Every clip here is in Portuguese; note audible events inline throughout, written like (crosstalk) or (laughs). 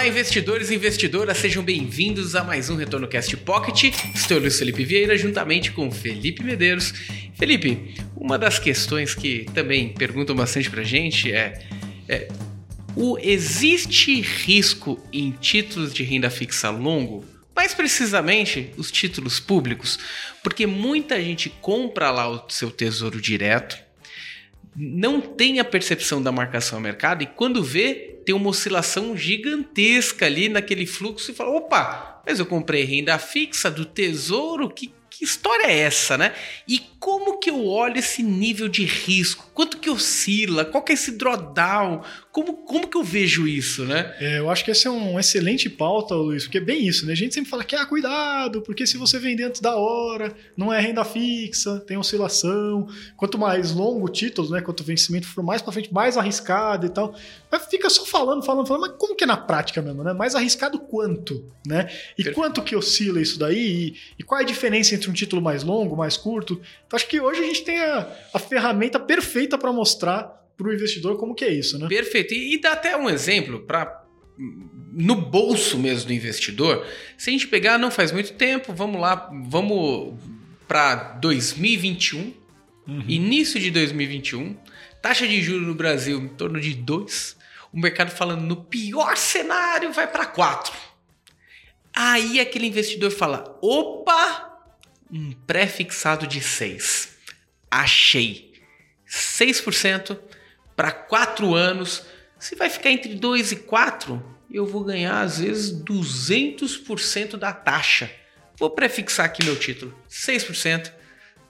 Olá, investidores e investidoras, sejam bem-vindos a mais um Retorno Cast Pocket. Estou Luiz Felipe Vieira, juntamente com Felipe Medeiros. Felipe, uma das questões que também perguntam bastante pra gente é, é o existe risco em títulos de renda fixa longo? Mais precisamente, os títulos públicos, porque muita gente compra lá o seu tesouro direto, não tem a percepção da marcação ao mercado e quando vê, tem uma oscilação gigantesca ali naquele fluxo e fala: opa, mas eu comprei renda fixa do tesouro, que, que história é essa, né? E como que eu olho esse nível de risco? Quanto que oscila? Qual que é esse drawdown? Como, como que eu vejo isso, né? É, eu acho que essa é uma excelente pauta, Luiz, porque é bem isso, né? A gente sempre fala que, ah, cuidado, porque se você vender antes da hora, não é renda fixa, tem oscilação. Quanto mais longo o título, né? Quanto o vencimento for mais para frente, mais arriscado e tal. Mas fica só falando, falando, falando, mas como que é na prática mesmo, né? Mais arriscado quanto, né? E Perfeito. quanto que oscila isso daí? E, e, qual é a diferença entre um título mais longo, mais curto? Então acho que hoje a gente tem a, a ferramenta perfeita para mostrar para o investidor como que é isso, né? Perfeito. E, e dá até um exemplo para no bolso mesmo do investidor. Se a gente pegar, não faz muito tempo, vamos lá, vamos para 2021, uhum. início de 2021, taxa de juros no Brasil em torno de 2, o mercado falando no pior cenário vai para 4. Aí aquele investidor fala: opa, um pré-fixado de 6. Achei. 6% para quatro anos. Se vai ficar entre 2 e 4, eu vou ganhar às vezes 200% da taxa. Vou prefixar aqui meu título, 6%,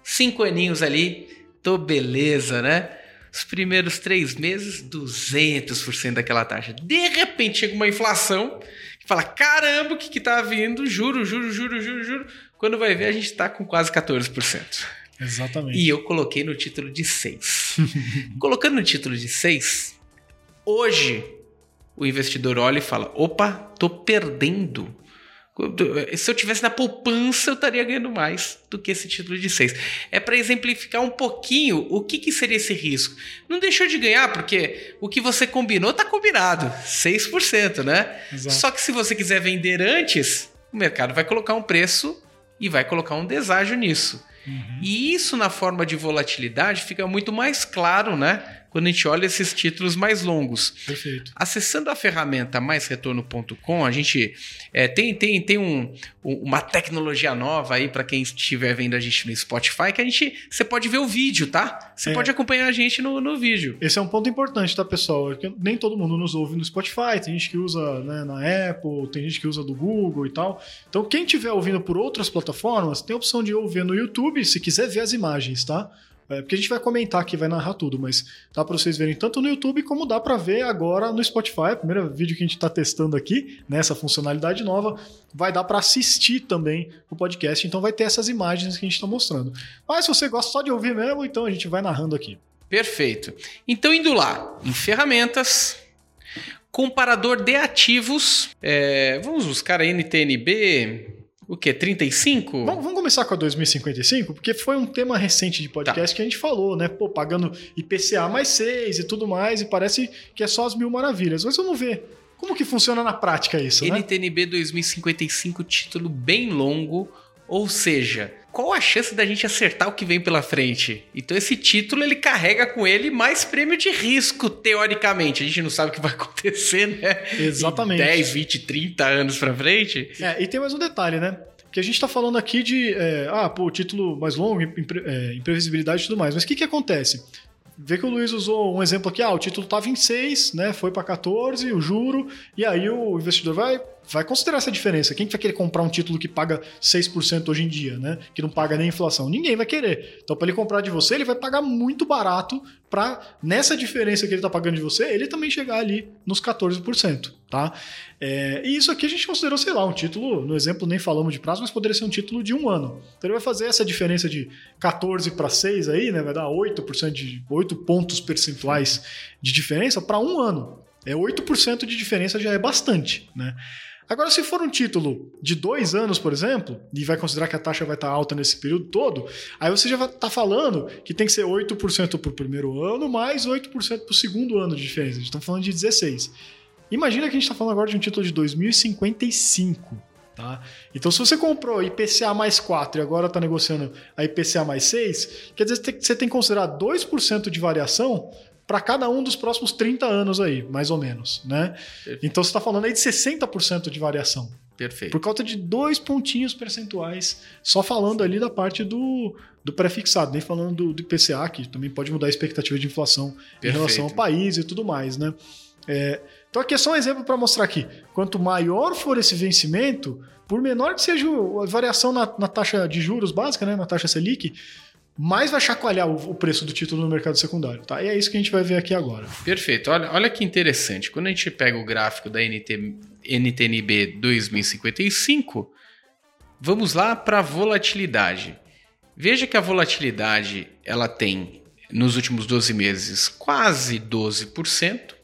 5 aninhos ali, tô beleza, né? Os primeiros três meses, 200% daquela taxa. De repente chega uma inflação que fala: caramba, o que, que tá vindo? Juro, juro, juro, juro, juro. Quando vai ver, a gente tá com quase 14%. Exatamente. E eu coloquei no título de 6. (laughs) Colocando no título de 6, hoje o investidor olha e fala: opa, tô perdendo. Se eu tivesse na poupança, eu estaria ganhando mais do que esse título de 6. É para exemplificar um pouquinho o que, que, seria esse risco. Não deixou de ganhar, porque o que você combinou está combinado. 6%, né? Exato. Só que se você quiser vender antes, o mercado vai colocar um preço e vai colocar um deságio nisso. Uhum. E isso na forma de volatilidade fica muito mais claro, né? Quando a gente olha esses títulos mais longos. Perfeito. Acessando a ferramenta maisretorno.com, a gente é, tem, tem, tem um, uma tecnologia nova aí para quem estiver vendo a gente no Spotify, que a gente você pode ver o vídeo, tá? Você é. pode acompanhar a gente no, no vídeo. Esse é um ponto importante, tá, pessoal? É nem todo mundo nos ouve no Spotify, tem gente que usa né, na Apple, tem gente que usa do Google e tal. Então, quem estiver ouvindo por outras plataformas, tem a opção de ouvir no YouTube, se quiser ver as imagens, tá? É, porque a gente vai comentar aqui, vai narrar tudo, mas dá para vocês verem tanto no YouTube como dá para ver agora no Spotify. Primeiro vídeo que a gente está testando aqui, nessa funcionalidade nova, vai dar para assistir também o podcast. Então vai ter essas imagens que a gente está mostrando. Mas se você gosta só de ouvir mesmo, então a gente vai narrando aqui. Perfeito. Então indo lá em ferramentas, comparador de ativos, é, vamos buscar a NTNB o quê? 35? Vamos, vamos começar com a 2055, porque foi um tema recente de podcast tá. que a gente falou, né? Pô, pagando IPCA mais 6 e tudo mais, e parece que é só as mil maravilhas. Mas vamos ver como que funciona na prática isso, NTNB né? 2055, título bem longo, ou seja, qual a chance da gente acertar o que vem pela frente? Então esse título ele carrega com ele mais prêmio de risco, teoricamente. A gente não sabe o que vai (laughs) acontecer, né? Exatamente. Em 10, 20, 30 anos para frente. É, e tem mais um detalhe, né? Que a gente está falando aqui de, é, ah, pô, título mais longo, impre, é, imprevisibilidade e tudo mais. Mas o que, que acontece? Vê que o Luiz usou um exemplo aqui, ah, o título estava em 6, né? Foi para 14, o juro, e aí o investidor vai vai considerar essa diferença. Quem vai querer comprar um título que paga 6% hoje em dia, né? Que não paga nem inflação? Ninguém vai querer. Então, para ele comprar de você, ele vai pagar muito barato para nessa diferença que ele está pagando de você, ele também chegar ali nos 14%, tá? É, e isso aqui a gente considerou, sei lá, um título, no exemplo nem falamos de prazo, mas poderia ser um título de um ano. Então ele vai fazer essa diferença de 14 para 6 aí, né? Vai dar 8%, de 8 pontos percentuais de diferença para um ano. É 8% de diferença já é bastante, né? Agora, se for um título de dois anos, por exemplo, e vai considerar que a taxa vai estar alta nesse período todo, aí você já estar falando que tem que ser 8% para o primeiro ano, mais 8% para o segundo ano de diferença. Estamos falando de 16%. Imagina que a gente está falando agora de um título de 2055. Tá? Então, se você comprou IPCA mais 4 e agora está negociando a IPCA mais 6, quer dizer que você tem que considerar 2% de variação para cada um dos próximos 30 anos aí, mais ou menos. Né? Então, você está falando aí de 60% de variação. Perfeito. Por causa de dois pontinhos percentuais, só falando ali da parte do, do pré-fixado, nem falando do, do IPCA, que também pode mudar a expectativa de inflação Perfeito. em relação ao país e tudo mais, né? É, então aqui é só um exemplo para mostrar aqui. Quanto maior for esse vencimento, por menor que seja a variação na, na taxa de juros básica, né, na taxa Selic, mais vai chacoalhar o, preço do título no mercado secundário. Tá? E é isso que a gente vai ver aqui agora. Perfeito. Olha, olha que interessante. Quando a gente pega o gráfico da NT, NTNB 2055, vamos lá para a volatilidade. Veja que a volatilidade ela tem nos últimos 12 meses quase 12%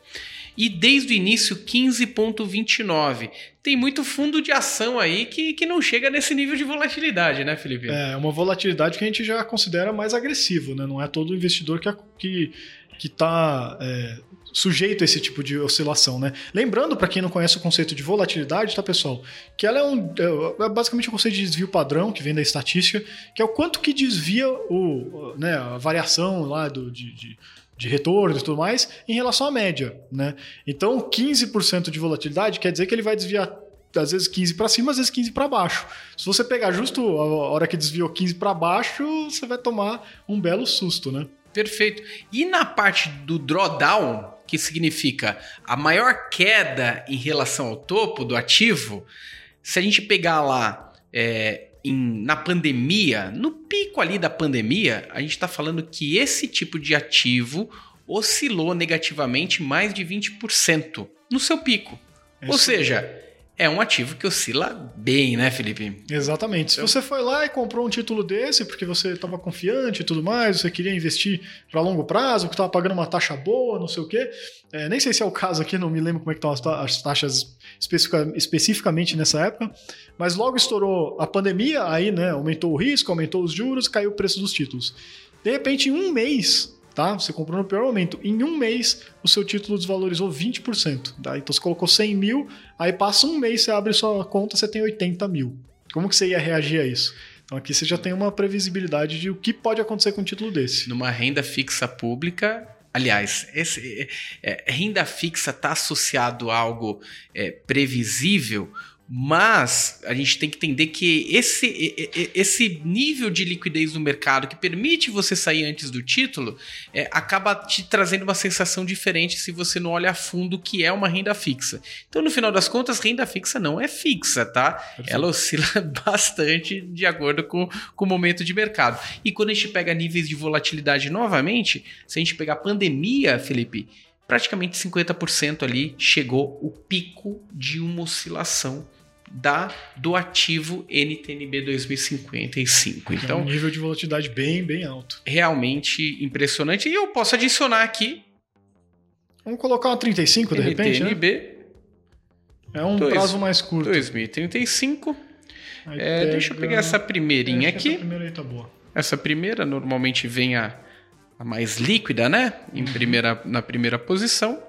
e desde o início 15,29. Tem muito fundo de ação aí que, que não chega nesse nível de volatilidade, né, Felipe? É, uma volatilidade que a gente já considera mais agressivo, né? Não é todo investidor que, que, que tá, é, sujeito a esse tipo de oscilação, né? Lembrando, para quem não conhece o conceito de volatilidade, tá, pessoal? Que ela é, um, é, é basicamente um conceito de desvio padrão, que vem da estatística, que é o quanto que desvia o, né, a variação lá do, de, de de retorno e tudo mais, em relação à média. Né? Então, 15% de volatilidade quer dizer que ele vai desviar às vezes 15 para cima, às vezes 15 para baixo. Se você pegar justo a hora que desviou 15 para baixo, você vai tomar um belo susto, né? Perfeito. E na parte do drawdown, que significa a maior queda em relação ao topo do ativo, se a gente pegar lá é, em, na pandemia, no pico ali da pandemia, a gente está falando que esse tipo de ativo oscilou negativamente mais de 20% no seu pico. Isso Ou seja, é um ativo que oscila bem, né, Felipe? Exatamente. Se você foi lá e comprou um título desse porque você estava confiante e tudo mais, você queria investir para longo prazo, que estava pagando uma taxa boa, não sei o quê. É, nem sei se é o caso aqui, não me lembro como é que estão as taxas especifica, especificamente nessa época. Mas logo estourou a pandemia, aí né, aumentou o risco, aumentou os juros, caiu o preço dos títulos. De repente, em um mês, tá? Você comprou no pior momento. Em um mês, o seu título desvalorizou 20%. Tá? Então você colocou 100 mil, aí passa um mês, você abre sua conta, você tem 80 mil. Como que você ia reagir a isso? Então aqui você já tem uma previsibilidade de o que pode acontecer com um título desse. Numa renda fixa pública, aliás, esse, é, é renda fixa está associado a algo é, previsível mas a gente tem que entender que esse, esse nível de liquidez no mercado que permite você sair antes do título é, acaba te trazendo uma sensação diferente se você não olha a fundo que é uma renda fixa. Então, no final das contas, renda fixa não é fixa, tá? Perfeito. Ela oscila (laughs) bastante de acordo com, com o momento de mercado. E quando a gente pega níveis de volatilidade novamente, se a gente pegar a pandemia, Felipe, praticamente 50% ali chegou o pico de uma oscilação da do ativo NTNB 2055. Então, é um nível de volatilidade bem, bem alto. Realmente impressionante. E eu posso adicionar aqui. Vamos colocar uma 35 de NTNB, repente. NTNB. Né? É um dois, prazo mais curto. 2035. É, deixa eu pegar essa primeirinha aqui. Essa primeira aí tá boa. Essa primeira normalmente vem a, a mais líquida, né? Em uhum. primeira, na primeira posição.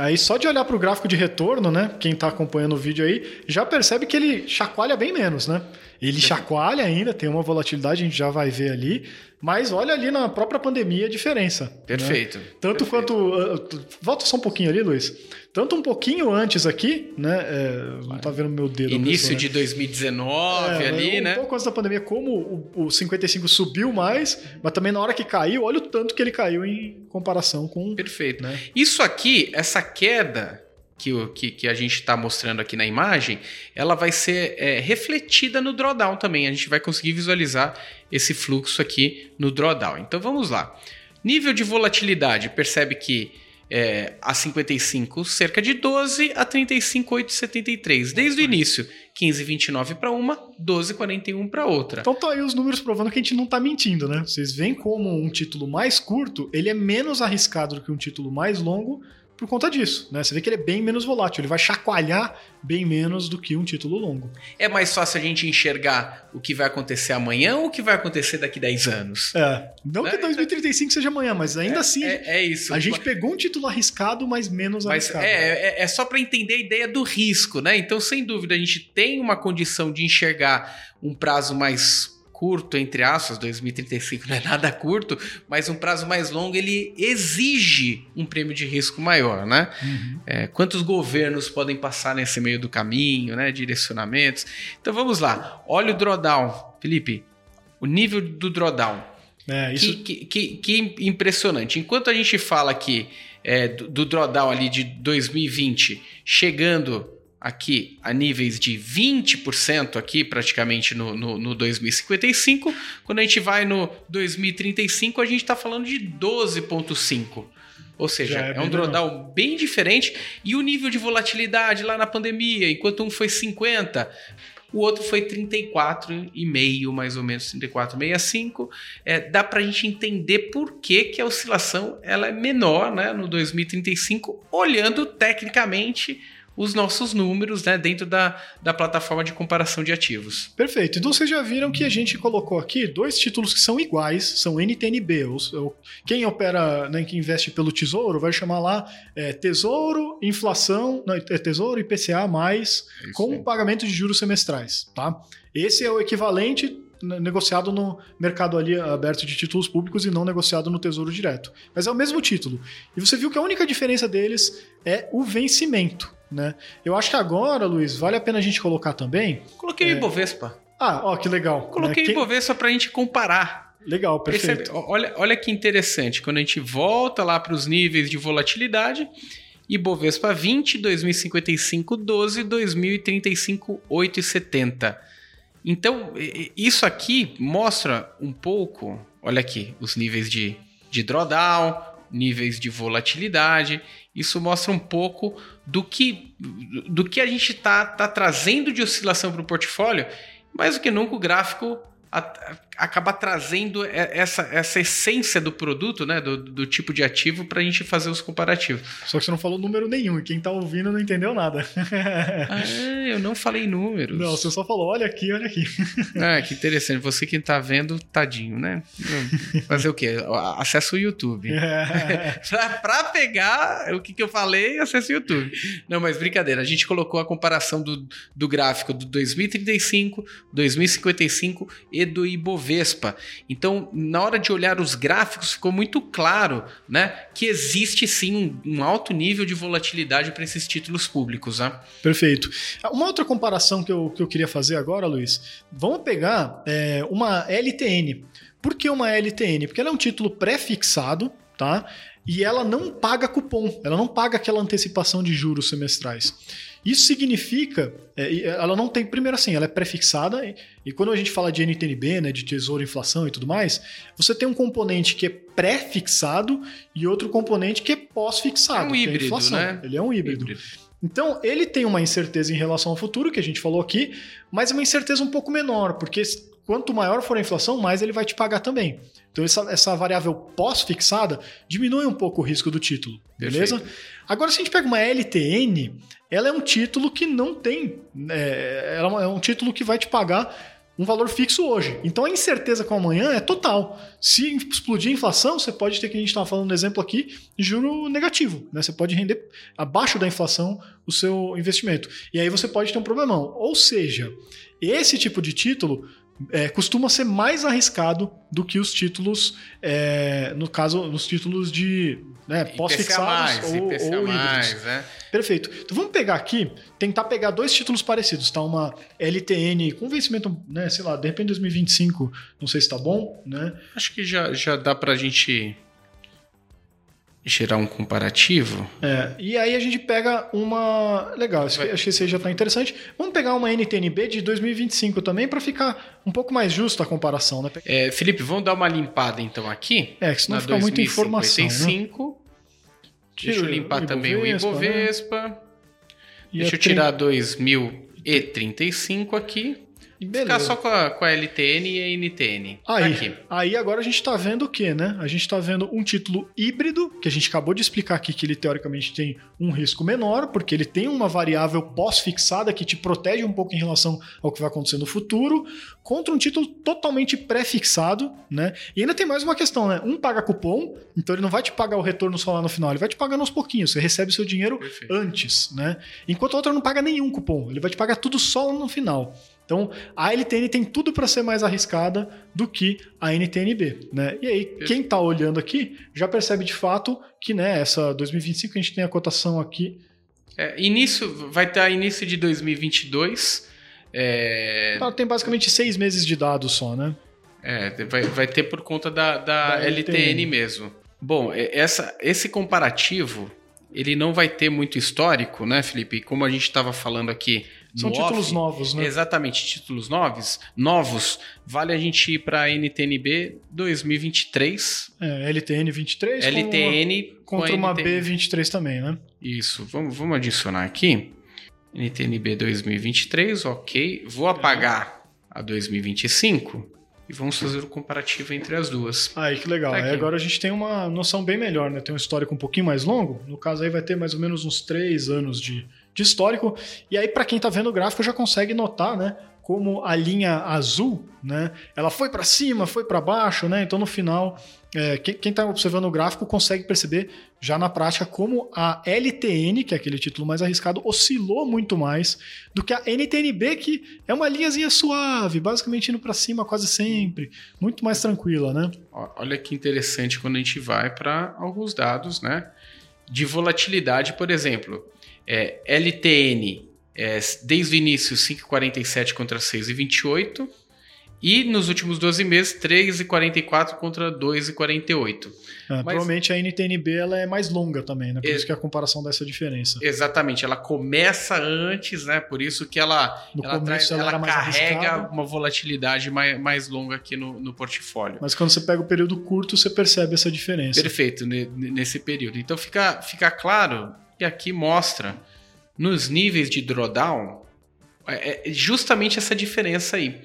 Aí só de olhar para o gráfico de retorno, né? Quem está acompanhando o vídeo aí, já percebe que ele chacoalha bem menos, né? Ele chacoalha ainda, tem uma volatilidade, a gente já vai ver ali. Mas olha ali na própria pandemia a diferença. Né? Perfeito. Né? Tanto perfeito. quanto. Uh, volta só um pouquinho ali, Luiz. Tanto um pouquinho antes aqui, né? É, não tá vendo meu dedo. Início pessoa, de 2019 é, ali, um né? Um pouco antes da pandemia, como o, o 55 subiu mais, mas também na hora que caiu, olha o tanto que ele caiu em comparação com. Perfeito. Né? Isso aqui, essa queda que, que, que a gente está mostrando aqui na imagem, ela vai ser é, refletida no drawdown também. A gente vai conseguir visualizar esse fluxo aqui no drawdown. Então vamos lá. Nível de volatilidade, percebe que é, a 55 cerca de 12 a 35,873. Desde o início, 15,29 para uma, 12,41 para outra. Então tá aí os números provando que a gente não está mentindo, né? Vocês veem como um título mais curto, ele é menos arriscado do que um título mais longo, por conta disso. Né? Você vê que ele é bem menos volátil, ele vai chacoalhar bem menos do que um título longo. É mais fácil a gente enxergar o que vai acontecer amanhã ou o que vai acontecer daqui 10 anos? É. Não né? que 2035 seja amanhã, mas ainda é, assim. É, é, isso. A gente pegou um título arriscado, mas menos mas arriscado. É, é, é só para entender a ideia do risco, né? Então, sem dúvida, a gente tem uma condição de enxergar um prazo mais curto, entre aspas, 2035 não é nada curto, mas um prazo mais longo ele exige um prêmio de risco maior, né? Uhum. É, quantos governos podem passar nesse meio do caminho, né? Direcionamentos. Então vamos lá. Olha o drawdown, Felipe. O nível do drawdown. É, isso... que, que, que, impressionante. Enquanto a gente fala aqui é, do, do drawdown ali de 2020 chegando aqui a níveis de 20% aqui praticamente no, no, no, 2055. Quando a gente vai no 2035, a gente está falando de 12,5%. Ou seja, é, é, um drawdown bem diferente. E o nível de volatilidade lá na pandemia, enquanto um foi 50, o outro foi 34,5, mais ou menos 34,65. É, dá para a gente entender por que, que a oscilação ela é menor né, no 2035, olhando tecnicamente os nossos números né, dentro da, da plataforma de comparação de ativos. Perfeito. Então vocês já viram que a gente colocou aqui dois títulos que são iguais, são NTNB. Quem opera, né, que investe pelo Tesouro, vai chamar lá é, Tesouro, inflação, não, é Tesouro IPCA mais é com aí. pagamento de juros semestrais. Tá? Esse é o equivalente negociado no mercado ali aberto de títulos públicos e não negociado no Tesouro Direto. Mas é o mesmo título. E você viu que a única diferença deles é o vencimento. Né? Eu acho que agora, Luiz, vale a pena a gente colocar também. Coloquei é... o Ibovespa. Ah, ó, que legal. Coloquei né? o Ibovespa para a gente comparar. Legal, perfeito. Percebe? Olha, olha que interessante. Quando a gente volta lá para os níveis de volatilidade, Ibovespa 20, 2055, 12, 2035, 8,70. Então, isso aqui mostra um pouco, olha aqui, os níveis de, de drawdown, níveis de volatilidade. Isso mostra um pouco do que, do que a gente está tá trazendo de oscilação para o portfólio. Mais do que nunca, o gráfico acaba trazendo essa, essa essência do produto, né, do, do tipo de ativo, para a gente fazer os comparativos. Só que você não falou número nenhum e quem está ouvindo não entendeu nada. (laughs) ah, eu não falei números. Não, você só falou, olha aqui, olha aqui. (laughs) ah, que interessante. Você que está vendo, tadinho, né? Fazer o quê? Acesso o YouTube. (laughs) para pegar o que, que eu falei, acesso o YouTube. Não, mas brincadeira. A gente colocou a comparação do, do gráfico do 2035, 2055 e do Ibovespa. Então, na hora de olhar os gráficos, ficou muito claro né, que existe sim um, um alto nível de volatilidade para esses títulos públicos. Né? Perfeito. Uma outra comparação que eu, que eu queria fazer agora, Luiz, vamos pegar é, uma LTN. Por que uma LTN? Porque ela é um título pré-fixado, tá? E ela não paga cupom, ela não paga aquela antecipação de juros semestrais. Isso significa, é, ela não tem, primeiro assim, ela é prefixada, e, e quando a gente fala de NTNB, né, de tesouro, inflação e tudo mais, você tem um componente que é pré-fixado e outro componente que é pós-fixado, é um híbrido, é a inflação. Né? Ele é um híbrido. híbrido. Então, ele tem uma incerteza em relação ao futuro, que a gente falou aqui, mas é uma incerteza um pouco menor, porque quanto maior for a inflação, mais ele vai te pagar também. Então, essa, essa variável pós-fixada diminui um pouco o risco do título, beleza? Perfeito. Agora, se a gente pega uma LTN, ela é um título que não tem. É, ela é um título que vai te pagar um valor fixo hoje. Então a incerteza com amanhã é total. Se explodir a inflação, você pode ter, que a gente estava falando no exemplo aqui, juro negativo. Né? Você pode render abaixo da inflação o seu investimento. E aí você pode ter um problemão. Ou seja, esse tipo de título é, costuma ser mais arriscado do que os títulos, é, no caso, nos títulos de né, pós-fixados ou, IPCA ou híbridos. né? Perfeito. Então vamos pegar aqui, tentar pegar dois títulos parecidos, tá? Uma LTN com vencimento, né, sei lá, de repente 2025, não sei se tá bom, né? Acho que já, já dá pra gente gerar um comparativo. É, e aí a gente pega uma. Legal, acho que esse aí já está interessante. Vamos pegar uma NTNB de 2025 também para ficar um pouco mais justo a comparação, né? É, Felipe, vamos dar uma limpada então aqui. É, que senão fica muita informação. Né? Deixa eu limpar também o Ibovespa. Né? Deixa eu tirar 2035 aqui. Beleza. Ficar só com a, com a LTN e a NTN. Aí, aqui. aí agora a gente tá vendo o que, né? A gente tá vendo um título híbrido, que a gente acabou de explicar aqui que ele teoricamente tem um risco menor, porque ele tem uma variável pós-fixada que te protege um pouco em relação ao que vai acontecer no futuro, contra um título totalmente pré-fixado, né? E ainda tem mais uma questão, né? Um paga cupom, então ele não vai te pagar o retorno só lá no final, ele vai te pagando aos pouquinhos, você recebe seu dinheiro Perfeito. antes, né? Enquanto a outra não paga nenhum cupom, ele vai te pagar tudo só no final. Então, a LTN tem tudo para ser mais arriscada do que a NTNB, né? E aí, quem tá olhando aqui já percebe de fato que, né, essa 2025 a gente tem a cotação aqui, É, início, vai estar início de 2022. É, ela tem basicamente seis meses de dados só, né? é, vai, vai ter por conta da, da, Da LTN, LTN. mesmo. Bom, é, essa, esse comparativo, ele não vai ter muito histórico, né, Felipe? Como a gente estava falando aqui São títulos off, novos, né? Exatamente, títulos novos, novos. Vale a gente ir para a NTNB 2023, É, LTN 23 com uma- LTN com contra uma NTN. B23 também, né? Isso, vamos, vamos adicionar aqui. NTNB 2023, ok. Vou apagar a 2025 e vamos fazer o comparativo entre as duas. Aí, que legal. Tá Aí agora a gente tem uma noção bem melhor, né? Tem um histórico um pouquinho mais longo. No caso aí vai ter mais ou menos uns três anos de, de histórico. E aí, para quem tá vendo o gráfico, já consegue notar, né? Como a linha azul, né? Ela foi para cima, foi para baixo, né? Então no final, é, quem, quem tá observando o gráfico consegue perceber já na prática como a LTN, que é aquele título mais arriscado, oscilou muito mais do que a NTNB, que é uma linhazinha suave, basicamente indo para cima quase sempre, muito mais tranquila, né? Olha que interessante quando a gente vai para alguns dados, né? De volatilidade, por exemplo, é, LTN é, desde o início 5,47 contra 6,28 e nos últimos 12 meses 3,44 contra 2,48. É, Provavelmente a NTNB ela é mais longa também, né? Por É. isso que a comparação dessa diferença. Exatamente, ela começa antes, né? Por isso que ela, No ela, traz, ela ela carrega uma volatilidade mais, mais longa aqui no, no portfólio. Mas quando você pega o período curto, você percebe essa diferença. Perfeito, ne- nesse período. Então fica, fica claro que aqui mostra nos níveis de drawdown é, é justamente essa diferença aí.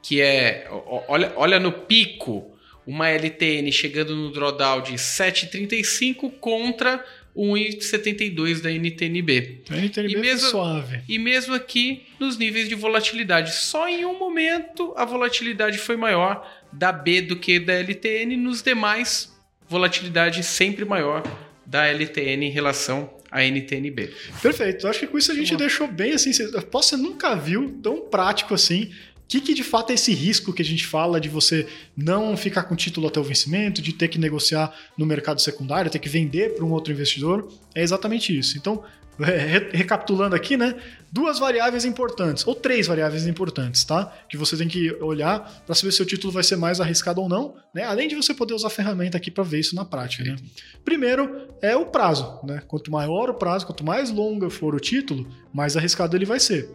Que é, olha, olha no pico, uma LTN chegando no drawdown de 7,35 contra 1,72 da NTNB. A NTNB E é mesmo- suave. E mesmo aqui nos níveis de volatilidade, só em um momento a volatilidade foi maior da B do que da LTN, nos demais, volatilidade sempre maior da LTN em relação à NTNB. Perfeito. Acho que com isso a gente Uma- deixou bem assim. cê- Você nunca viu tão prático assim. O que, que de fato é esse risco que a gente fala de você não ficar com título até o vencimento, de ter que negociar no mercado secundário, ter que vender para um outro investidor? É exatamente isso. Então, recapitulando aqui, né? Duas variáveis importantes, ou três variáveis importantes, tá? Que você tem que olhar para saber se o título vai ser mais arriscado ou não, né? Além de você poder usar a ferramenta aqui para ver isso na prática, né? Primeiro é o prazo, né? Quanto maior o prazo, quanto mais longo for o título, mais arriscado ele vai ser.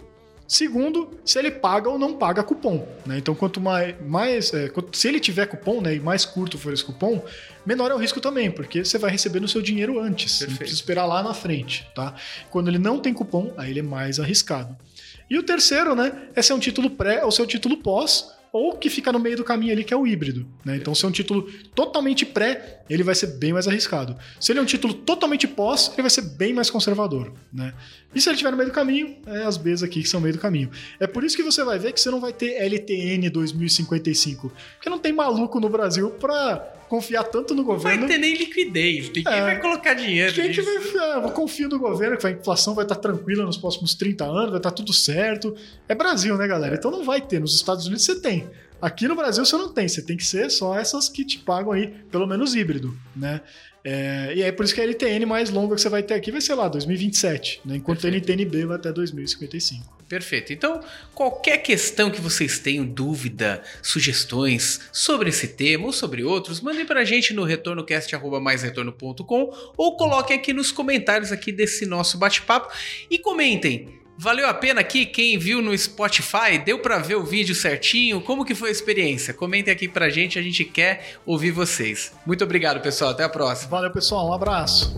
Segundo, se ele paga ou não paga cupom. Né? Então, quanto mais. mais é, se ele tiver cupom, né, e mais curto for esse cupom, menor é o risco também, porque você vai receber no seu dinheiro antes. Você não precisa esperar lá na frente. Tá? Quando ele não tem cupom, aí ele é mais arriscado. E o terceiro, né, é ser um título pré ou seu título pós, ou que fica no meio do caminho ali, que é o híbrido. Né? Então, se é um título totalmente pré, ele vai ser bem mais arriscado. Se ele é um título totalmente pós, ele vai ser bem mais conservador. Né? E se ele estiver no meio do caminho, é as Bs aqui que são no meio do caminho. É por isso que você vai ver que você não vai ter LTN 2055. Porque não tem maluco no Brasil pra confiar tanto no Não vai governo. ter nem liquidez, ninguém É. vai colocar dinheiro Quem que nisso. vai fiar? Eu confio no governo que a inflação vai estar tranquila nos próximos 30 anos, vai estar tudo certo. É Brasil, né, galera? Então não vai ter. Nos Estados Unidos você tem. Aqui no Brasil você não tem. Você tem que ser só essas que te pagam aí, pelo menos híbrido, né? É, e aí por isso que a LTN mais longa que você vai ter aqui vai ser lá, 2027, né? Enquanto a NTNB vai até 2055. Perfeito. Então, qualquer questão que vocês tenham, dúvida, sugestões sobre esse tema ou sobre outros, mandem pra gente no retornocast.maisretorno.com ou coloquem aqui nos comentários aqui desse nosso bate-papo e comentem. Valeu a pena aqui? Quem viu no Spotify, deu pra ver o vídeo certinho? Como que foi a experiência? Comentem aqui pra gente, a gente quer ouvir vocês. Muito obrigado, pessoal. Até a próxima. Valeu, pessoal. Um abraço.